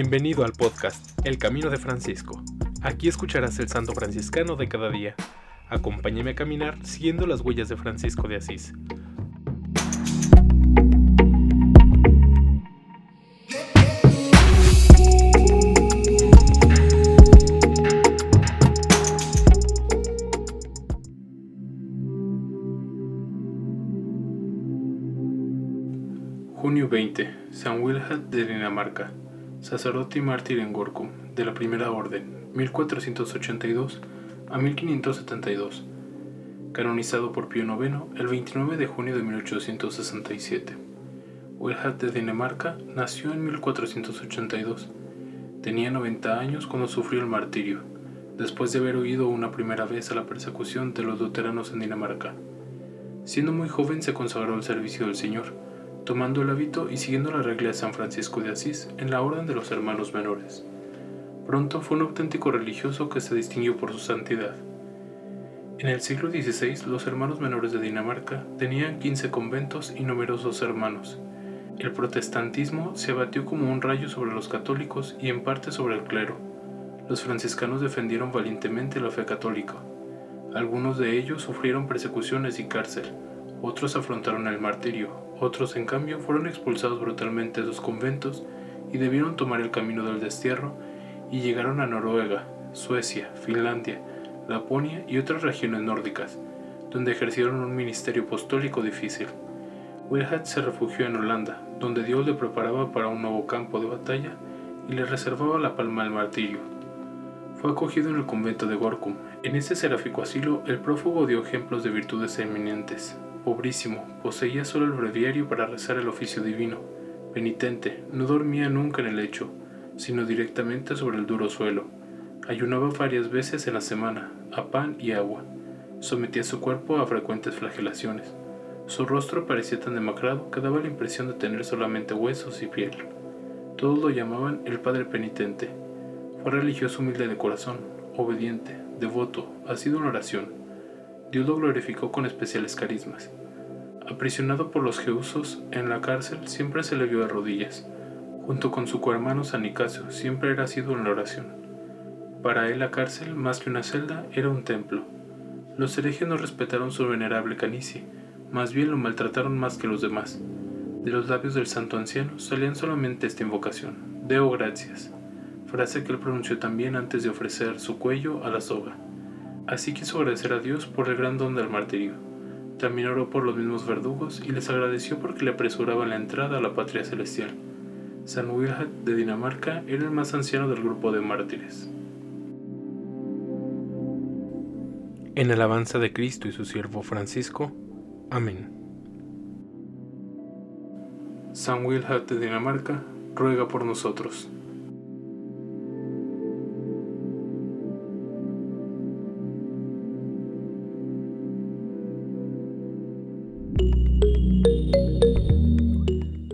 Bienvenido al podcast El Camino de Francisco. Aquí escucharás el santo franciscano de cada día. Acompáñame a caminar siguiendo las huellas de Francisco de Asís. Junio 20. San Wilhelm de Dinamarca sacerdote y mártir en Gorkum, de la Primera Orden, 1482 a 1572, canonizado por Pío IX el 29 de junio de 1867. Wilhelm de Dinamarca nació en 1482. Tenía 90 años cuando sufrió el martirio, después de haber huido una primera vez a la persecución de los luteranos en Dinamarca. Siendo muy joven se consagró al servicio del Señor, tomando el hábito y siguiendo la regla de San Francisco de Asís en la orden de los hermanos menores. Pronto fue un auténtico religioso que se distinguió por su santidad. En el siglo XVI, los hermanos menores de Dinamarca tenían 15 conventos y numerosos hermanos. El protestantismo se abatió como un rayo sobre los católicos y en parte sobre el clero. Los franciscanos defendieron valientemente la fe católica. Algunos de ellos sufrieron persecuciones y cárcel, otros afrontaron el martirio, otros en cambio fueron expulsados brutalmente de sus conventos y debieron tomar el camino del destierro y llegaron a Noruega, Suecia, Finlandia, Laponia y otras regiones nórdicas, donde ejercieron un ministerio apostólico difícil. Wilhelm se refugió en Holanda, donde Dios le preparaba para un nuevo campo de batalla y le reservaba la palma del martirio. Fue acogido en el convento de Gorkum. En ese seráfico asilo, el prófugo dio ejemplos de virtudes eminentes, pobrísimo, poseía solo el breviario para rezar el oficio divino. Penitente, no dormía nunca en el lecho, sino directamente sobre el duro suelo. Ayunaba varias veces en la semana, a pan y agua. Sometía su cuerpo a frecuentes flagelaciones. Su rostro parecía tan demacrado que daba la impresión de tener solamente huesos y piel. Todos lo llamaban el Padre Penitente. Fue religioso humilde de corazón, obediente, devoto, sido en oración. Dios lo glorificó con especiales carismas. Aprisionado por los geusos en la cárcel, siempre se le vio de rodillas. Junto con su cohermano San Nicasio, siempre era sido en la oración. Para él la cárcel, más que una celda, era un templo. Los herejes no respetaron su venerable canicie, más bien lo maltrataron más que los demás. De los labios del santo anciano salían solamente esta invocación, Deo gracias, frase que él pronunció también antes de ofrecer su cuello a la soga. Así quiso agradecer a Dios por el gran don del martirio. También oró por los mismos verdugos y les agradeció porque le apresuraban la entrada a la patria celestial. San Wilhelm de Dinamarca era el más anciano del grupo de mártires. En alabanza de Cristo y su siervo Francisco. Amén. San Wilhelm de Dinamarca, ruega por nosotros.